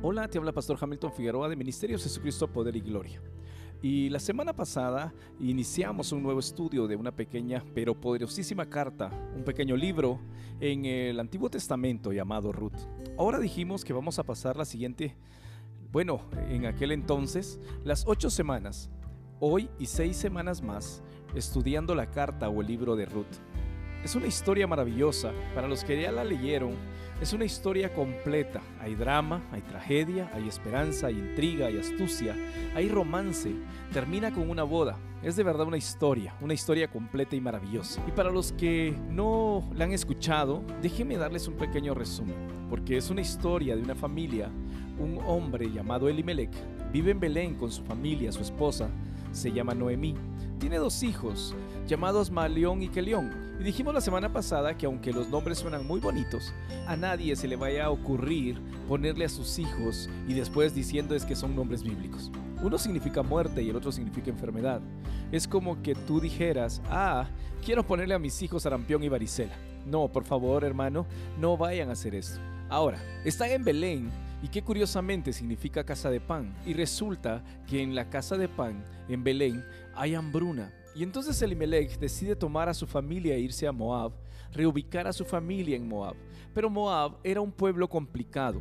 Hola, te habla Pastor Hamilton Figueroa de Ministerios Jesucristo Poder y Gloria. Y la semana pasada iniciamos un nuevo estudio de una pequeña pero poderosísima carta, un pequeño libro en el Antiguo Testamento llamado Ruth. Ahora dijimos que vamos a pasar la siguiente, bueno, en aquel entonces, las ocho semanas, hoy y seis semanas más, estudiando la carta o el libro de Ruth. Es una historia maravillosa, para los que ya la leyeron, es una historia completa. Hay drama, hay tragedia, hay esperanza, hay intriga, hay astucia, hay romance. Termina con una boda. Es de verdad una historia, una historia completa y maravillosa. Y para los que no la han escuchado, déjenme darles un pequeño resumen, porque es una historia de una familia. Un hombre llamado Elimelech vive en Belén con su familia, su esposa, se llama Noemí. Tiene dos hijos, llamados Malión y Kelión. Y dijimos la semana pasada que aunque los nombres suenan muy bonitos, a nadie se le vaya a ocurrir ponerle a sus hijos y después diciendo es que son nombres bíblicos. Uno significa muerte y el otro significa enfermedad. Es como que tú dijeras, ah, quiero ponerle a mis hijos sarampión y varicela. No, por favor, hermano, no vayan a hacer eso. Ahora, están en Belén y que curiosamente significa casa de pan. Y resulta que en la casa de pan, en Belén, hay hambruna. Y entonces Elimelech decide tomar a su familia e irse a Moab, reubicar a su familia en Moab. Pero Moab era un pueblo complicado.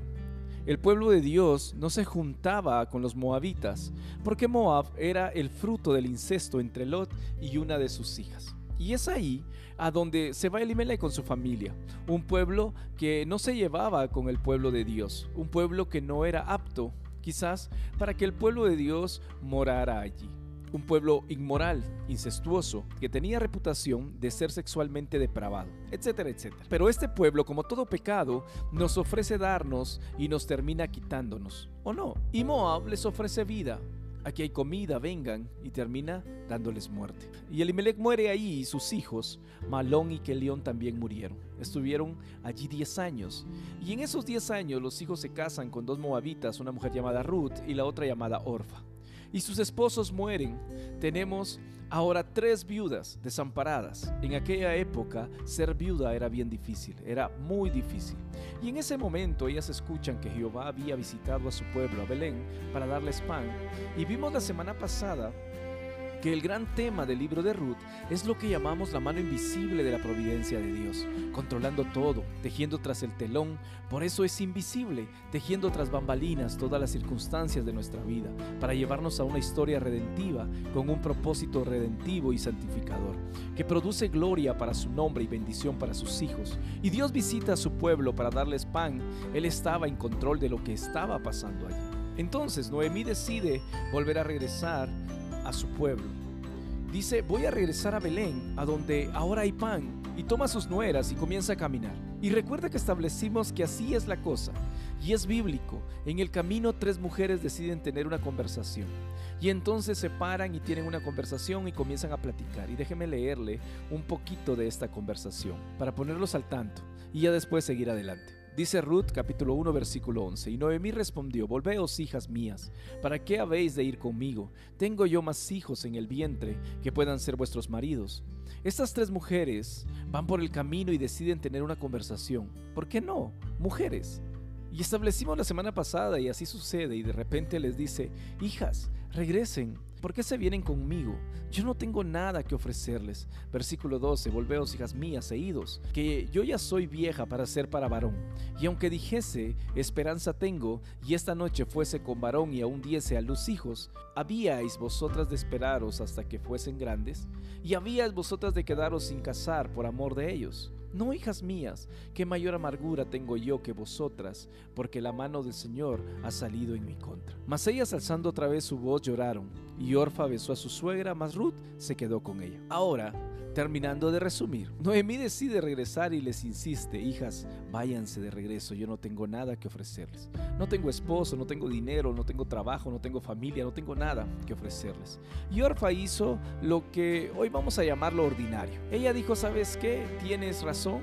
El pueblo de Dios no se juntaba con los moabitas, porque Moab era el fruto del incesto entre Lot y una de sus hijas. Y es ahí a donde se va Elimelech con su familia, un pueblo que no se llevaba con el pueblo de Dios, un pueblo que no era apto quizás para que el pueblo de Dios morara allí. Un pueblo inmoral, incestuoso, que tenía reputación de ser sexualmente depravado, etcétera, etcétera. Pero este pueblo, como todo pecado, nos ofrece darnos y nos termina quitándonos, ¿o no? Y Moab les ofrece vida, aquí hay comida, vengan, y termina dándoles muerte. Y Elimelech muere ahí y sus hijos, Malón y Kelión, también murieron. Estuvieron allí 10 años. Y en esos 10 años los hijos se casan con dos moabitas, una mujer llamada Ruth y la otra llamada Orfa. Y sus esposos mueren. Tenemos Ahora, tres viudas desamparadas. En aquella época, ser viuda era bien difícil, era muy difícil. Y en ese momento ellas escuchan que Jehová había visitado a su pueblo, a Belén, para darles pan. Y vimos la semana pasada que el gran tema del libro de Ruth es lo que llamamos la mano invisible de la providencia de Dios, controlando todo, tejiendo tras el telón, por eso es invisible, tejiendo tras bambalinas todas las circunstancias de nuestra vida, para llevarnos a una historia redentiva con un propósito redentivo y santificador, que produce gloria para su nombre y bendición para sus hijos. Y Dios visita a su pueblo para darles pan, Él estaba en control de lo que estaba pasando allí. Entonces Noemí decide volver a regresar a su pueblo. Dice, voy a regresar a Belén, a donde ahora hay pan, y toma sus nueras y comienza a caminar. Y recuerda que establecimos que así es la cosa, y es bíblico. En el camino tres mujeres deciden tener una conversación. Y entonces se paran y tienen una conversación y comienzan a platicar. Y déjeme leerle un poquito de esta conversación para ponerlos al tanto y ya después seguir adelante. Dice Ruth capítulo 1 versículo 11, y Noemí respondió, Volveos hijas mías, ¿para qué habéis de ir conmigo? Tengo yo más hijos en el vientre que puedan ser vuestros maridos. Estas tres mujeres van por el camino y deciden tener una conversación. ¿Por qué no? Mujeres. Y establecimos la semana pasada y así sucede y de repente les dice, hijas, regresen, ¿Por qué se vienen conmigo? Yo no tengo nada que ofrecerles. Versículo 12, volveos hijas mías e idos, que yo ya soy vieja para ser para varón. Y aunque dijese, esperanza tengo, y esta noche fuese con varón y aún diese a luz hijos, ¿habíais vosotras de esperaros hasta que fuesen grandes? ¿Y habíais vosotras de quedaros sin casar por amor de ellos? No, hijas mías, qué mayor amargura tengo yo que vosotras, porque la mano del Señor ha salido en mi contra. Mas ellas alzando otra vez su voz lloraron, y Orfa besó a su suegra, mas Ruth se quedó con ella. Ahora, terminando de resumir, Noemí decide regresar y les insiste, hijas, váyanse de regreso, yo no tengo nada que ofrecerles. No tengo esposo, no tengo dinero, no tengo trabajo, no tengo familia, no tengo nada que ofrecerles. Y Orfa hizo lo que hoy vamos a llamar lo ordinario. Ella dijo, ¿sabes qué? Tienes razón.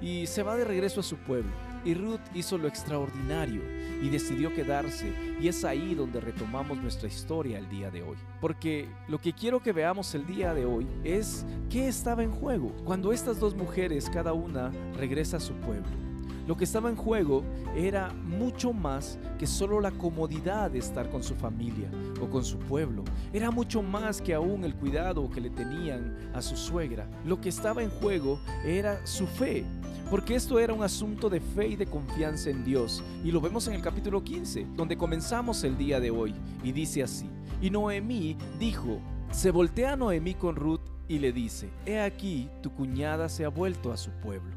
Y se va de regreso a su pueblo. Y Ruth hizo lo extraordinario y decidió quedarse. Y es ahí donde retomamos nuestra historia el día de hoy. Porque lo que quiero que veamos el día de hoy es qué estaba en juego cuando estas dos mujeres, cada una, regresa a su pueblo. Lo que estaba en juego era mucho más que solo la comodidad de estar con su familia o con su pueblo. Era mucho más que aún el cuidado que le tenían a su suegra. Lo que estaba en juego era su fe, porque esto era un asunto de fe y de confianza en Dios. Y lo vemos en el capítulo 15, donde comenzamos el día de hoy. Y dice así, y Noemí dijo, se voltea Noemí con Ruth y le dice, he aquí, tu cuñada se ha vuelto a su pueblo.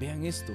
Vean esto,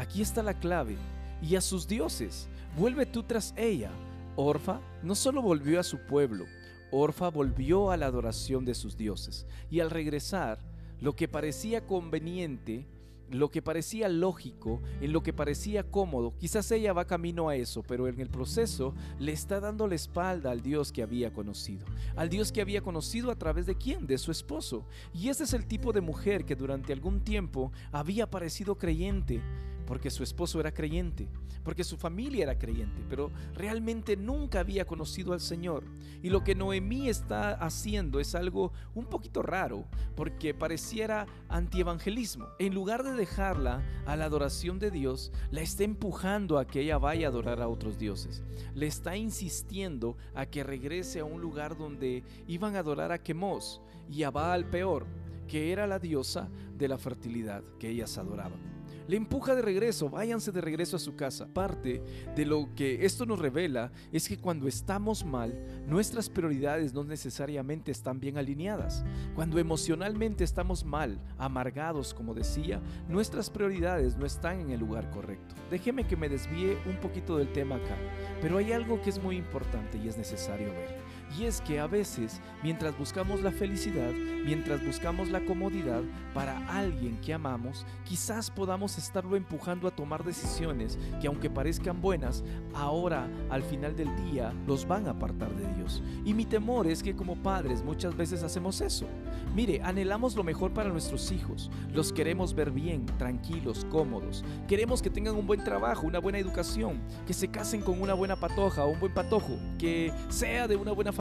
aquí está la clave, y a sus dioses, vuelve tú tras ella. Orfa no solo volvió a su pueblo, Orfa volvió a la adoración de sus dioses, y al regresar, lo que parecía conveniente, lo que parecía lógico, en lo que parecía cómodo, quizás ella va camino a eso, pero en el proceso le está dando la espalda al Dios que había conocido. Al Dios que había conocido a través de quién? De su esposo. Y ese es el tipo de mujer que durante algún tiempo había parecido creyente, porque su esposo era creyente, porque su familia era creyente, pero realmente nunca había conocido al Señor. Y lo que Noemí está haciendo es algo un poquito raro, porque pareciera antievangelismo. En lugar de dejarla a la adoración de Dios, la está empujando a que ella vaya a adorar a otros dioses. Le está insistiendo a que regrese a un lugar donde iban a adorar a Quemos y a Baal peor, que era la diosa de la fertilidad que ellas adoraban le empuja de regreso, váyanse de regreso a su casa. Parte de lo que esto nos revela es que cuando estamos mal, nuestras prioridades no necesariamente están bien alineadas. Cuando emocionalmente estamos mal, amargados, como decía, nuestras prioridades no están en el lugar correcto. Déjeme que me desvíe un poquito del tema acá, pero hay algo que es muy importante y es necesario ver. Y es que a veces, mientras buscamos la felicidad, mientras buscamos la comodidad para alguien que amamos, quizás podamos estarlo empujando a tomar decisiones que aunque parezcan buenas, ahora al final del día los van a apartar de Dios. Y mi temor es que como padres muchas veces hacemos eso. Mire, anhelamos lo mejor para nuestros hijos, los queremos ver bien, tranquilos, cómodos. Queremos que tengan un buen trabajo, una buena educación, que se casen con una buena patoja o un buen patojo, que sea de una buena familia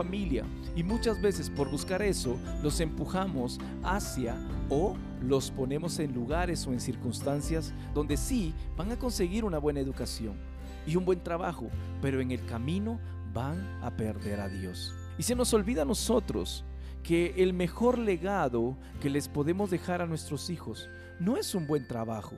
y muchas veces por buscar eso los empujamos hacia o los ponemos en lugares o en circunstancias donde sí van a conseguir una buena educación y un buen trabajo, pero en el camino van a perder a Dios. Y se nos olvida a nosotros que el mejor legado que les podemos dejar a nuestros hijos no es un buen trabajo.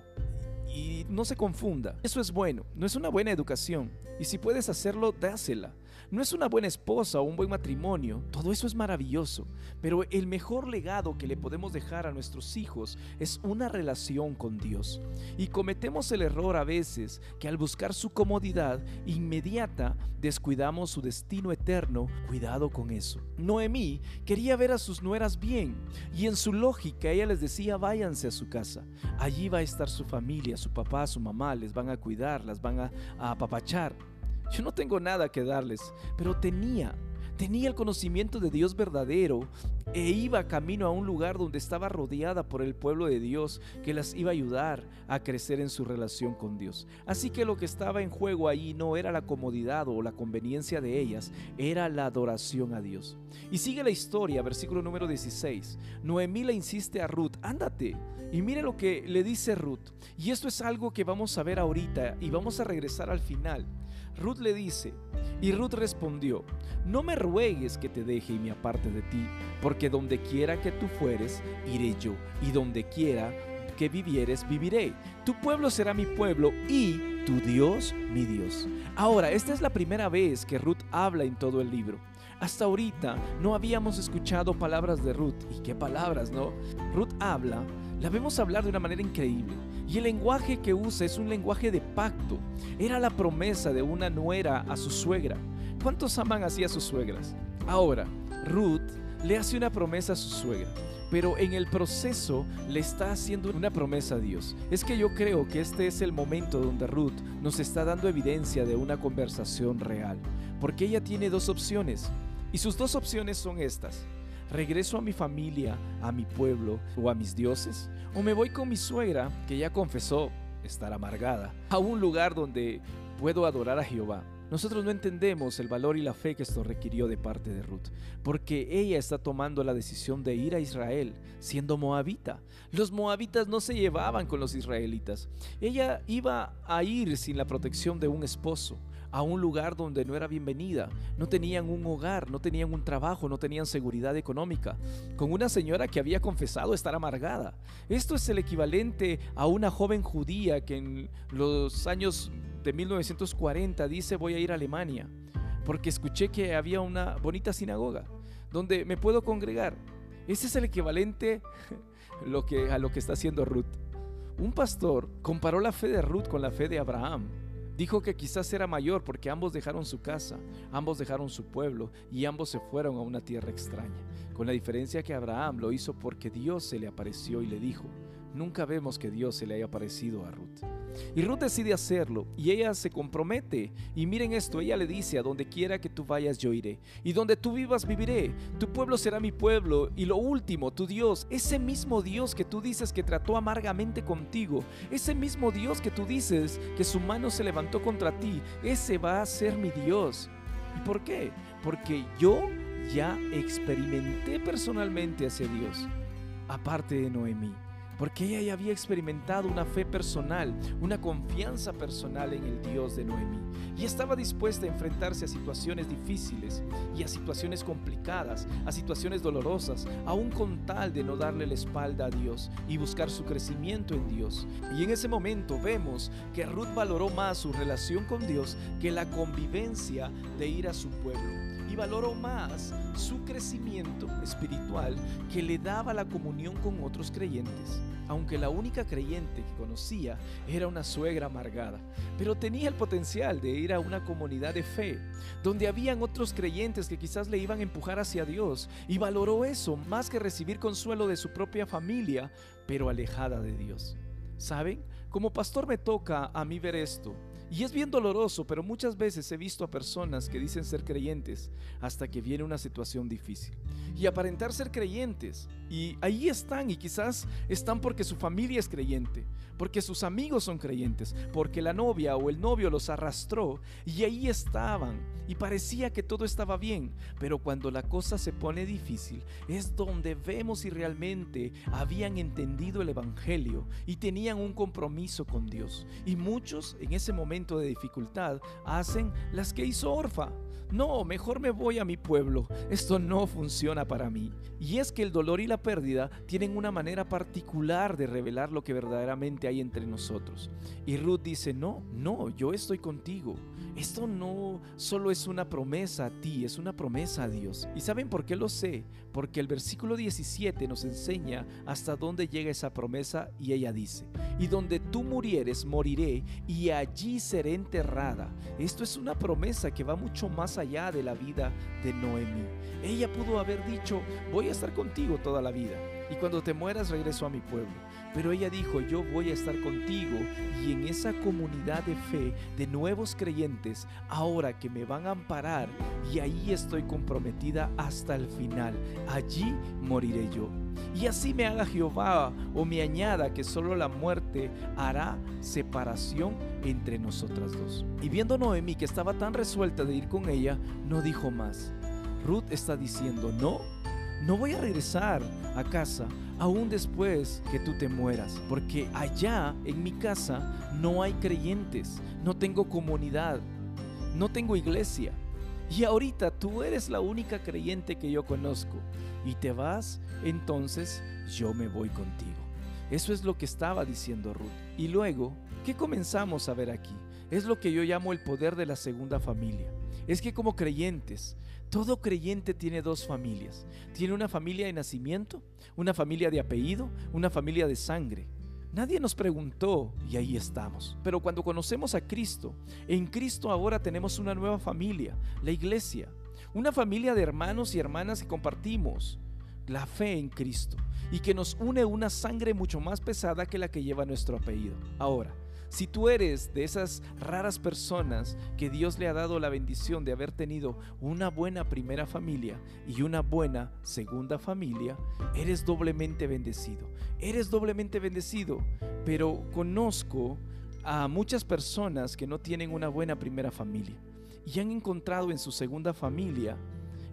Y no se confunda, eso es bueno, no es una buena educación. Y si puedes hacerlo, dásela no es una buena esposa o un buen matrimonio, todo eso es maravilloso, pero el mejor legado que le podemos dejar a nuestros hijos es una relación con Dios. Y cometemos el error a veces que al buscar su comodidad inmediata descuidamos su destino eterno. Cuidado con eso. Noemí quería ver a sus nueras bien y en su lógica ella les decía váyanse a su casa. Allí va a estar su familia, su papá, su mamá, les van a cuidar, las van a, a apapachar. Yo no tengo nada que darles, pero tenía, tenía el conocimiento de Dios verdadero e iba camino a un lugar donde estaba rodeada por el pueblo de Dios que las iba a ayudar a crecer en su relación con Dios. Así que lo que estaba en juego ahí no era la comodidad o la conveniencia de ellas, era la adoración a Dios. Y sigue la historia, versículo número 16. Noemí le insiste a Ruth, ándate. Y mire lo que le dice Ruth. Y esto es algo que vamos a ver ahorita y vamos a regresar al final. Ruth le dice, y Ruth respondió, no me ruegues que te deje y me aparte de ti, porque donde quiera que tú fueres, iré yo, y donde quiera que vivieres, viviré. Tu pueblo será mi pueblo y tu Dios mi Dios. Ahora, esta es la primera vez que Ruth habla en todo el libro. Hasta ahorita no habíamos escuchado palabras de Ruth. ¿Y qué palabras, no? Ruth habla, la vemos hablar de una manera increíble. Y el lenguaje que usa es un lenguaje de pacto. Era la promesa de una nuera a su suegra. ¿Cuántos aman así a sus suegras? Ahora, Ruth le hace una promesa a su suegra, pero en el proceso le está haciendo una promesa a Dios. Es que yo creo que este es el momento donde Ruth nos está dando evidencia de una conversación real, porque ella tiene dos opciones, y sus dos opciones son estas. ¿Regreso a mi familia, a mi pueblo o a mis dioses? ¿O me voy con mi suegra, que ya confesó estar amargada, a un lugar donde puedo adorar a Jehová? nosotros no entendemos el valor y la fe que esto requirió de parte de Ruth, porque ella está tomando la decisión de ir a Israel siendo moabita. Los moabitas no se llevaban con los israelitas. Ella iba a ir sin la protección de un esposo a un lugar donde no era bienvenida. No tenían un hogar, no tenían un trabajo, no tenían seguridad económica. Con una señora que había confesado estar amargada. Esto es el equivalente a una joven judía que en los años de 1940 dice voy a ir a Alemania porque escuché que había una bonita sinagoga donde me puedo congregar. Ese es el equivalente a lo que está haciendo Ruth. Un pastor comparó la fe de Ruth con la fe de Abraham. Dijo que quizás era mayor porque ambos dejaron su casa, ambos dejaron su pueblo y ambos se fueron a una tierra extraña, con la diferencia que Abraham lo hizo porque Dios se le apareció y le dijo, nunca vemos que Dios se le haya aparecido a Ruth. Y Ruth decide hacerlo y ella se compromete. Y miren esto, ella le dice, a donde quiera que tú vayas yo iré. Y donde tú vivas viviré. Tu pueblo será mi pueblo. Y lo último, tu Dios, ese mismo Dios que tú dices que trató amargamente contigo, ese mismo Dios que tú dices que su mano se levantó contra ti, ese va a ser mi Dios. ¿Y por qué? Porque yo ya experimenté personalmente a ese Dios, aparte de Noemí porque ella ya había experimentado una fe personal, una confianza personal en el Dios de Noemí, y estaba dispuesta a enfrentarse a situaciones difíciles y a situaciones complicadas, a situaciones dolorosas, aún con tal de no darle la espalda a Dios y buscar su crecimiento en Dios. Y en ese momento vemos que Ruth valoró más su relación con Dios que la convivencia de ir a su pueblo y valoró más su crecimiento espiritual que le daba la comunión con otros creyentes, aunque la única creyente que conocía era una suegra amargada, pero tenía el potencial de ir a una comunidad de fe, donde habían otros creyentes que quizás le iban a empujar hacia Dios, y valoró eso más que recibir consuelo de su propia familia, pero alejada de Dios. ¿Saben? Como pastor me toca a mí ver esto y es bien doloroso, pero muchas veces he visto a personas que dicen ser creyentes hasta que viene una situación difícil. Y aparentar ser creyentes. Y ahí están y quizás están porque su familia es creyente, porque sus amigos son creyentes, porque la novia o el novio los arrastró y ahí estaban. Y parecía que todo estaba bien, pero cuando la cosa se pone difícil es donde vemos si realmente habían entendido el Evangelio y tenían un compromiso con Dios. Y muchos en ese momento de dificultad hacen las que hizo Orfa. No, mejor me voy a mi pueblo. Esto no funciona para mí. Y es que el dolor y la pérdida tienen una manera particular de revelar lo que verdaderamente hay entre nosotros. Y Ruth dice, no, no, yo estoy contigo. Esto no solo es una promesa a ti, es una promesa a Dios. ¿Y saben por qué lo sé? Porque el versículo 17 nos enseña hasta dónde llega esa promesa y ella dice, y donde tú murieres, moriré y allí seré enterrada. Esto es una promesa que va mucho más allá de la vida de Noemí. Ella pudo haber dicho, voy a estar contigo toda la vida y cuando te mueras regreso a mi pueblo. Pero ella dijo, yo voy a estar contigo y en esa comunidad de fe de nuevos creyentes, ahora que me van a amparar y ahí estoy comprometida hasta el final, allí moriré yo. Y así me haga Jehová o me añada que solo la muerte hará separación entre nosotras dos. Y viendo Noemi que estaba tan resuelta de ir con ella, no dijo más. Ruth está diciendo, no, no voy a regresar a casa aún después que tú te mueras, porque allá en mi casa no hay creyentes, no tengo comunidad, no tengo iglesia. Y ahorita tú eres la única creyente que yo conozco. Y te vas, entonces yo me voy contigo. Eso es lo que estaba diciendo Ruth. Y luego, ¿qué comenzamos a ver aquí? Es lo que yo llamo el poder de la segunda familia. Es que como creyentes, todo creyente tiene dos familias. Tiene una familia de nacimiento, una familia de apellido, una familia de sangre. Nadie nos preguntó y ahí estamos. Pero cuando conocemos a Cristo, en Cristo ahora tenemos una nueva familia, la iglesia. Una familia de hermanos y hermanas que compartimos la fe en Cristo y que nos une una sangre mucho más pesada que la que lleva nuestro apellido. Ahora, si tú eres de esas raras personas que Dios le ha dado la bendición de haber tenido una buena primera familia y una buena segunda familia, eres doblemente bendecido. Eres doblemente bendecido, pero conozco a muchas personas que no tienen una buena primera familia y han encontrado en su segunda familia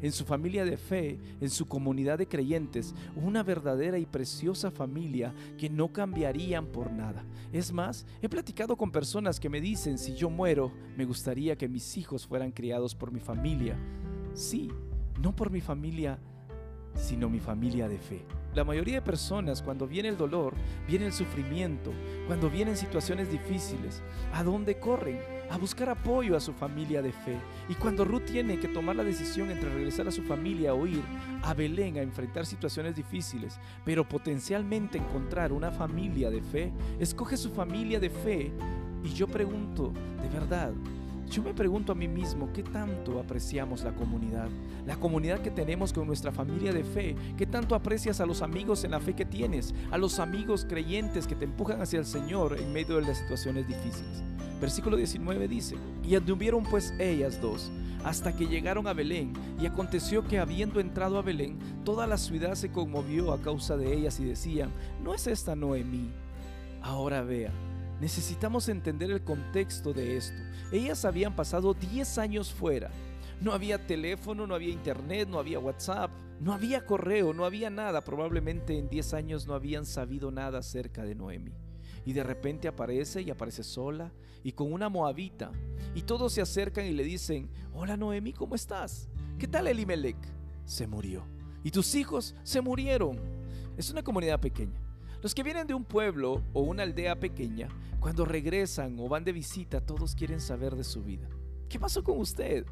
en su familia de fe, en su comunidad de creyentes, una verdadera y preciosa familia que no cambiarían por nada. Es más, he platicado con personas que me dicen, si yo muero, me gustaría que mis hijos fueran criados por mi familia. Sí, no por mi familia, sino mi familia de fe. La mayoría de personas, cuando viene el dolor, viene el sufrimiento, cuando vienen situaciones difíciles, ¿a dónde corren? A buscar apoyo a su familia de fe. Y cuando Ruth tiene que tomar la decisión entre regresar a su familia o ir a Belén a enfrentar situaciones difíciles, pero potencialmente encontrar una familia de fe, escoge su familia de fe. Y yo pregunto, de verdad, yo me pregunto a mí mismo, ¿qué tanto apreciamos la comunidad? La comunidad que tenemos con nuestra familia de fe. ¿Qué tanto aprecias a los amigos en la fe que tienes? A los amigos creyentes que te empujan hacia el Señor en medio de las situaciones difíciles. Versículo 19 dice, y anduvieron pues ellas dos hasta que llegaron a Belén, y aconteció que habiendo entrado a Belén, toda la ciudad se conmovió a causa de ellas y decían, ¿no es esta Noemí? Ahora vea, necesitamos entender el contexto de esto. Ellas habían pasado 10 años fuera. No había teléfono, no había internet, no había WhatsApp, no había correo, no había nada. Probablemente en 10 años no habían sabido nada acerca de Noemi. Y de repente aparece y aparece sola y con una moabita. Y todos se acercan y le dicen, hola Noemi, ¿cómo estás? ¿Qué tal Elimelech? Se murió. Y tus hijos se murieron. Es una comunidad pequeña. Los que vienen de un pueblo o una aldea pequeña, cuando regresan o van de visita, todos quieren saber de su vida. ¿Qué pasó con usted?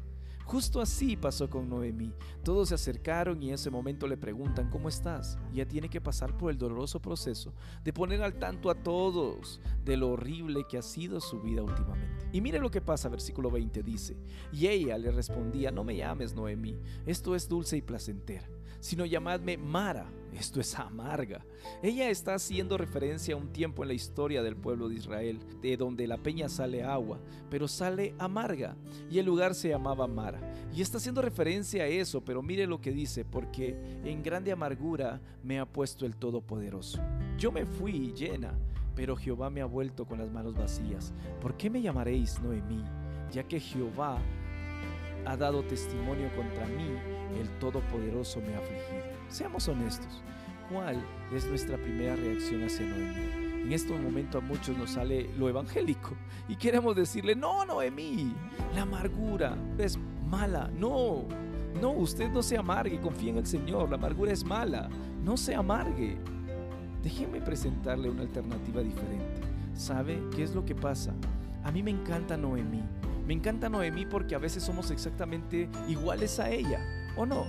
Justo así pasó con Noemí. Todos se acercaron y en ese momento le preguntan, ¿cómo estás? Y ella tiene que pasar por el doloroso proceso de poner al tanto a todos de lo horrible que ha sido su vida últimamente. Y mire lo que pasa, versículo 20 dice, y ella le respondía, no me llames Noemí, esto es dulce y placentera sino llamadme Mara. Esto es amarga. Ella está haciendo referencia a un tiempo en la historia del pueblo de Israel, de donde la peña sale agua, pero sale amarga, y el lugar se llamaba Mara. Y está haciendo referencia a eso, pero mire lo que dice, porque en grande amargura me ha puesto el Todopoderoso. Yo me fui llena, pero Jehová me ha vuelto con las manos vacías. ¿Por qué me llamaréis Noemí? Ya que Jehová ha dado testimonio contra mí, el Todopoderoso me ha afligido. Seamos honestos, ¿cuál es nuestra primera reacción hacia Noemí? En este momento a muchos nos sale lo evangélico y queremos decirle, no, Noemí, la amargura es mala, no, no, usted no se amargue, confía en el Señor, la amargura es mala, no se amargue. Déjeme presentarle una alternativa diferente. ¿Sabe qué es lo que pasa? A mí me encanta Noemí me encanta Noemí porque a veces somos exactamente iguales a ella, ¿o no?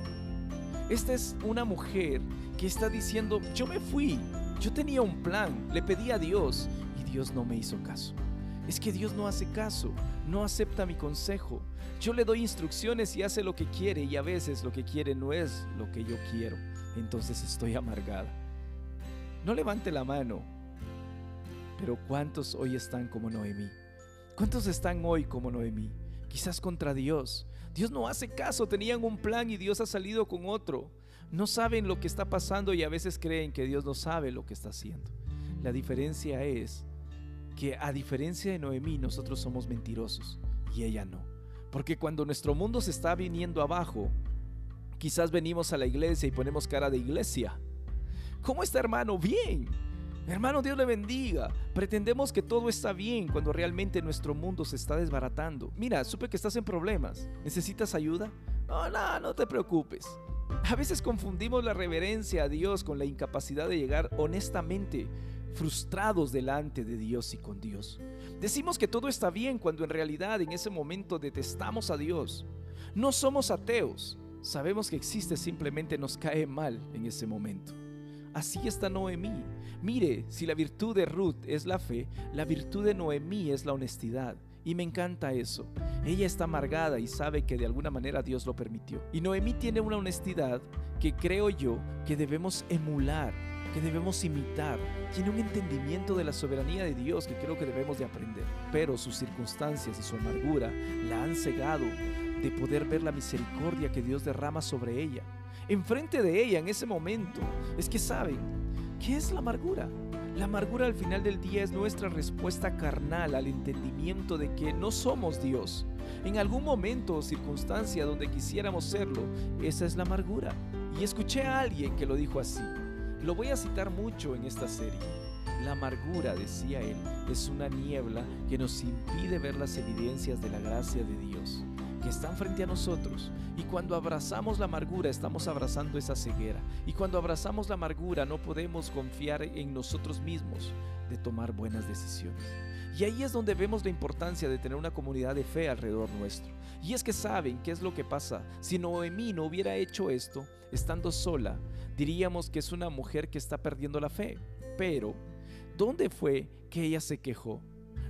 Esta es una mujer que está diciendo, yo me fui, yo tenía un plan, le pedí a Dios y Dios no me hizo caso. Es que Dios no hace caso, no acepta mi consejo. Yo le doy instrucciones y hace lo que quiere y a veces lo que quiere no es lo que yo quiero. Entonces estoy amargada. No levante la mano, pero ¿cuántos hoy están como Noemí? ¿Cuántos están hoy como Noemí? Quizás contra Dios. Dios no hace caso, tenían un plan y Dios ha salido con otro. No saben lo que está pasando y a veces creen que Dios no sabe lo que está haciendo. La diferencia es que a diferencia de Noemí nosotros somos mentirosos y ella no. Porque cuando nuestro mundo se está viniendo abajo, quizás venimos a la iglesia y ponemos cara de iglesia. ¿Cómo está hermano? Bien. Hermano, Dios le bendiga. Pretendemos que todo está bien cuando realmente nuestro mundo se está desbaratando. Mira, supe que estás en problemas. ¿Necesitas ayuda? No, no, no te preocupes. A veces confundimos la reverencia a Dios con la incapacidad de llegar honestamente frustrados delante de Dios y con Dios. Decimos que todo está bien cuando en realidad en ese momento detestamos a Dios. No somos ateos. Sabemos que existe, simplemente nos cae mal en ese momento. Así está Noemí. Mire, si la virtud de Ruth es la fe, la virtud de Noemí es la honestidad. Y me encanta eso. Ella está amargada y sabe que de alguna manera Dios lo permitió. Y Noemí tiene una honestidad que creo yo que debemos emular, que debemos imitar. Tiene un entendimiento de la soberanía de Dios que creo que debemos de aprender. Pero sus circunstancias y su amargura la han cegado de poder ver la misericordia que Dios derrama sobre ella enfrente de ella en ese momento es que saben, ¿qué es la amargura? La amargura al final del día es nuestra respuesta carnal al entendimiento de que no somos Dios. En algún momento o circunstancia donde quisiéramos serlo, esa es la amargura. Y escuché a alguien que lo dijo así. Lo voy a citar mucho en esta serie. La amargura, decía él, es una niebla que nos impide ver las evidencias de la gracia de Dios que están frente a nosotros. Y cuando abrazamos la amargura, estamos abrazando esa ceguera. Y cuando abrazamos la amargura, no podemos confiar en nosotros mismos de tomar buenas decisiones. Y ahí es donde vemos la importancia de tener una comunidad de fe alrededor nuestro. Y es que saben qué es lo que pasa. Si Noemí no hubiera hecho esto, estando sola, diríamos que es una mujer que está perdiendo la fe. Pero, ¿dónde fue que ella se quejó?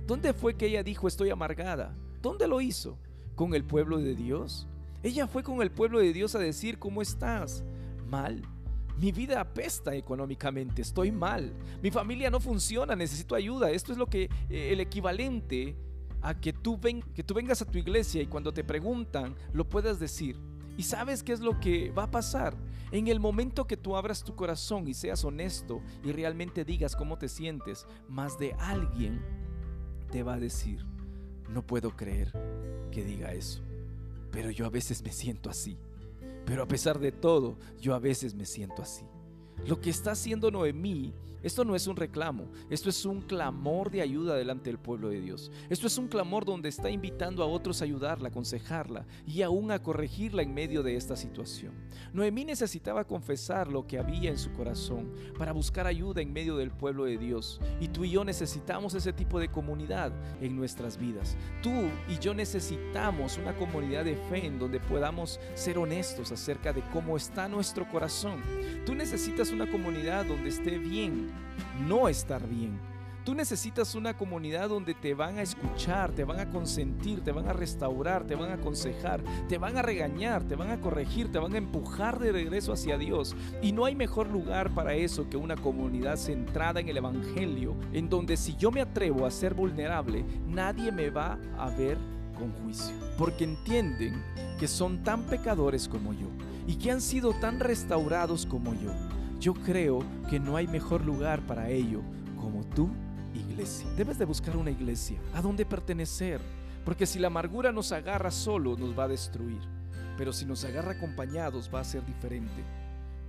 ¿Dónde fue que ella dijo estoy amargada? ¿Dónde lo hizo? Con el pueblo de Dios? Ella fue con el pueblo de Dios a decir, ¿cómo estás? Mal. Mi vida apesta económicamente, estoy mal. Mi familia no funciona, necesito ayuda. Esto es lo que eh, el equivalente a que tú, que tú vengas a tu iglesia y cuando te preguntan lo puedas decir. ¿Y sabes qué es lo que va a pasar? En el momento que tú abras tu corazón y seas honesto y realmente digas cómo te sientes, más de alguien te va a decir, no puedo creer que diga eso, pero yo a veces me siento así. Pero a pesar de todo, yo a veces me siento así. Lo que está haciendo Noemí esto no es un reclamo, esto es un clamor de ayuda delante del pueblo de Dios. Esto es un clamor donde está invitando a otros a ayudarla, aconsejarla y aún a corregirla en medio de esta situación. Noemí necesitaba confesar lo que había en su corazón para buscar ayuda en medio del pueblo de Dios. Y tú y yo necesitamos ese tipo de comunidad en nuestras vidas. Tú y yo necesitamos una comunidad de fe en donde podamos ser honestos acerca de cómo está nuestro corazón. Tú necesitas una comunidad donde esté bien no estar bien. Tú necesitas una comunidad donde te van a escuchar, te van a consentir, te van a restaurar, te van a aconsejar, te van a regañar, te van a corregir, te van a empujar de regreso hacia Dios. Y no hay mejor lugar para eso que una comunidad centrada en el Evangelio, en donde si yo me atrevo a ser vulnerable, nadie me va a ver con juicio. Porque entienden que son tan pecadores como yo y que han sido tan restaurados como yo yo creo que no hay mejor lugar para ello como tu iglesia. Debes de buscar una iglesia a donde pertenecer, porque si la amargura nos agarra solo nos va a destruir, pero si nos agarra acompañados va a ser diferente.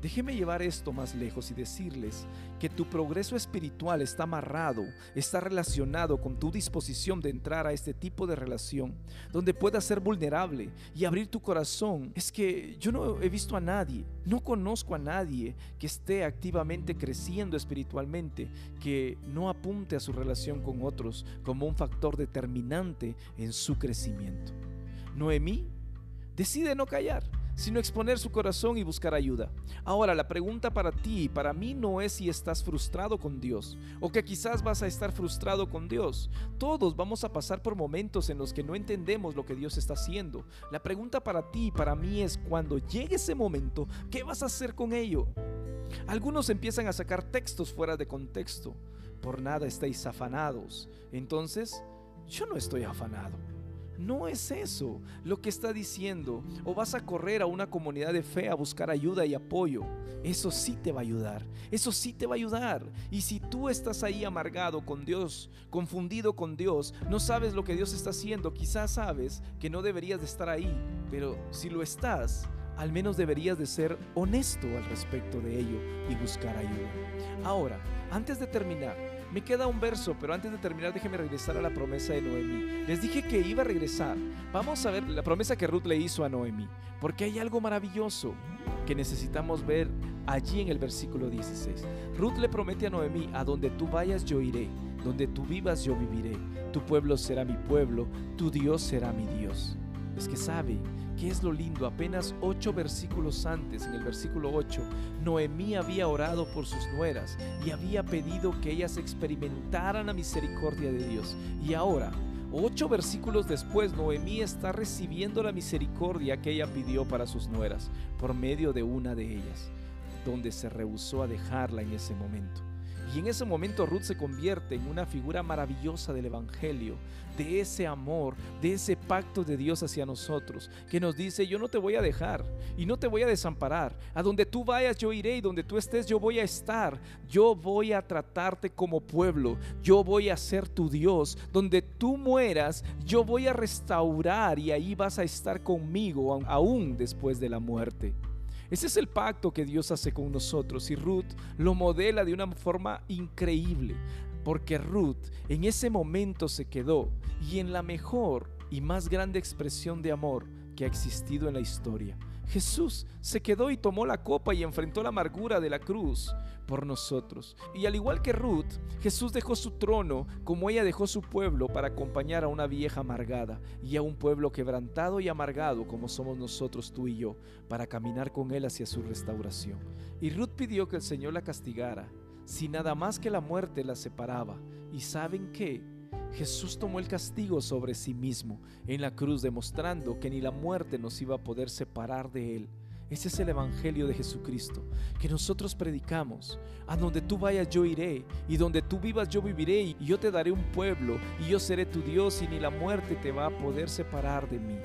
Déjeme llevar esto más lejos y decirles que tu progreso espiritual está amarrado, está relacionado con tu disposición de entrar a este tipo de relación, donde puedas ser vulnerable y abrir tu corazón. Es que yo no he visto a nadie, no conozco a nadie que esté activamente creciendo espiritualmente, que no apunte a su relación con otros como un factor determinante en su crecimiento. Noemí decide no callar sino exponer su corazón y buscar ayuda. Ahora, la pregunta para ti y para mí no es si estás frustrado con Dios o que quizás vas a estar frustrado con Dios. Todos vamos a pasar por momentos en los que no entendemos lo que Dios está haciendo. La pregunta para ti y para mí es cuando llegue ese momento, ¿qué vas a hacer con ello? Algunos empiezan a sacar textos fuera de contexto. Por nada estáis afanados. Entonces, yo no estoy afanado. No es eso lo que está diciendo. O vas a correr a una comunidad de fe a buscar ayuda y apoyo. Eso sí te va a ayudar. Eso sí te va a ayudar. Y si tú estás ahí amargado con Dios, confundido con Dios, no sabes lo que Dios está haciendo, quizás sabes que no deberías de estar ahí. Pero si lo estás, al menos deberías de ser honesto al respecto de ello y buscar ayuda. Ahora, antes de terminar, me queda un verso, pero antes de terminar déjeme regresar a la promesa de Noemí. Les dije que iba a regresar. Vamos a ver la promesa que Ruth le hizo a Noemí, porque hay algo maravilloso que necesitamos ver allí en el versículo 16. Ruth le promete a Noemí, a donde tú vayas yo iré, donde tú vivas yo viviré, tu pueblo será mi pueblo, tu Dios será mi Dios. Es que sabe ¿Qué es lo lindo? Apenas ocho versículos antes, en el versículo 8, Noemí había orado por sus nueras y había pedido que ellas experimentaran la misericordia de Dios. Y ahora, ocho versículos después, Noemí está recibiendo la misericordia que ella pidió para sus nueras por medio de una de ellas, donde se rehusó a dejarla en ese momento. Y en ese momento Ruth se convierte en una figura maravillosa del Evangelio, de ese amor, de ese pacto de Dios hacia nosotros, que nos dice, yo no te voy a dejar y no te voy a desamparar. A donde tú vayas yo iré y donde tú estés yo voy a estar. Yo voy a tratarte como pueblo, yo voy a ser tu Dios. Donde tú mueras, yo voy a restaurar y ahí vas a estar conmigo aún después de la muerte. Ese es el pacto que Dios hace con nosotros y Ruth lo modela de una forma increíble, porque Ruth en ese momento se quedó y en la mejor y más grande expresión de amor que ha existido en la historia. Jesús se quedó y tomó la copa y enfrentó la amargura de la cruz por nosotros. Y al igual que Ruth, Jesús dejó su trono como ella dejó su pueblo para acompañar a una vieja amargada y a un pueblo quebrantado y amargado como somos nosotros tú y yo, para caminar con él hacia su restauración. Y Ruth pidió que el Señor la castigara, si nada más que la muerte la separaba. ¿Y saben qué? Jesús tomó el castigo sobre sí mismo en la cruz, demostrando que ni la muerte nos iba a poder separar de Él. Ese es el Evangelio de Jesucristo que nosotros predicamos. A donde tú vayas yo iré, y donde tú vivas yo viviré, y yo te daré un pueblo, y yo seré tu Dios, y ni la muerte te va a poder separar de mí.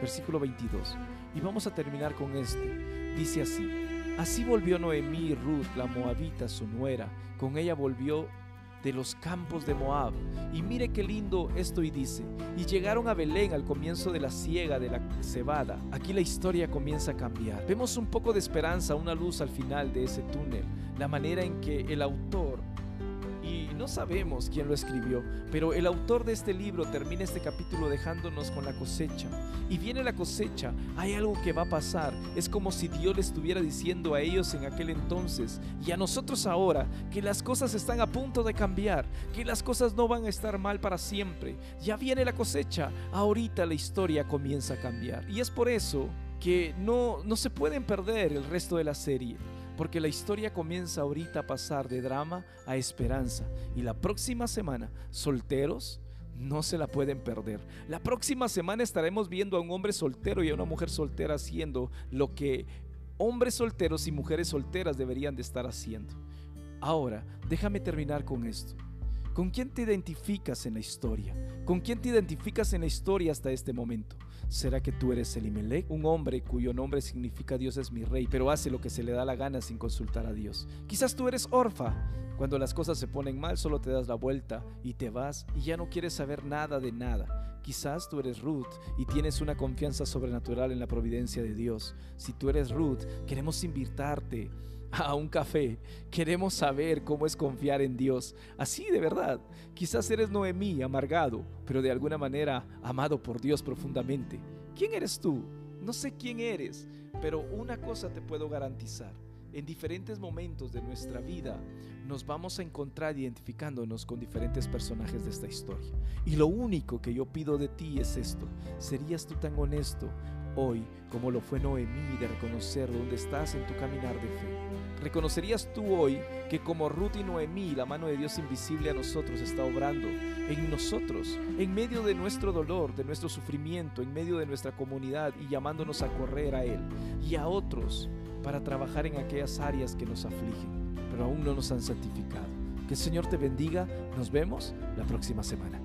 Versículo 22. Y vamos a terminar con este. Dice así. Así volvió Noemí y Ruth, la moabita, su nuera. Con ella volvió de los campos de Moab. Y mire qué lindo esto y dice, y llegaron a Belén al comienzo de la siega de la cebada. Aquí la historia comienza a cambiar. Vemos un poco de esperanza, una luz al final de ese túnel, la manera en que el autor no sabemos quién lo escribió, pero el autor de este libro termina este capítulo dejándonos con la cosecha. Y viene la cosecha, hay algo que va a pasar. Es como si Dios le estuviera diciendo a ellos en aquel entonces y a nosotros ahora que las cosas están a punto de cambiar, que las cosas no van a estar mal para siempre. Ya viene la cosecha, ahorita la historia comienza a cambiar. Y es por eso que no, no se pueden perder el resto de la serie porque la historia comienza ahorita a pasar de drama a esperanza. Y la próxima semana, solteros, no se la pueden perder. La próxima semana estaremos viendo a un hombre soltero y a una mujer soltera haciendo lo que hombres solteros y mujeres solteras deberían de estar haciendo. Ahora, déjame terminar con esto. ¿Con quién te identificas en la historia? ¿Con quién te identificas en la historia hasta este momento? ¿Será que tú eres Elimelech, un hombre cuyo nombre significa Dios es mi rey, pero hace lo que se le da la gana sin consultar a Dios? Quizás tú eres Orfa. Cuando las cosas se ponen mal, solo te das la vuelta y te vas y ya no quieres saber nada de nada. Quizás tú eres Ruth y tienes una confianza sobrenatural en la providencia de Dios. Si tú eres Ruth, queremos invitarte a un café. Queremos saber cómo es confiar en Dios. Así de verdad. Quizás eres Noemí, amargado, pero de alguna manera amado por Dios profundamente. ¿Quién eres tú? No sé quién eres, pero una cosa te puedo garantizar. En diferentes momentos de nuestra vida nos vamos a encontrar identificándonos con diferentes personajes de esta historia. Y lo único que yo pido de ti es esto. ¿Serías tú tan honesto hoy como lo fue Noemí de reconocer dónde estás en tu caminar de fe? ¿Reconocerías tú hoy que como Ruth y Noemí la mano de Dios invisible a nosotros está obrando en nosotros, en medio de nuestro dolor, de nuestro sufrimiento, en medio de nuestra comunidad y llamándonos a correr a Él y a otros para trabajar en aquellas áreas que nos afligen, pero aún no nos han santificado? Que el Señor te bendiga. Nos vemos la próxima semana.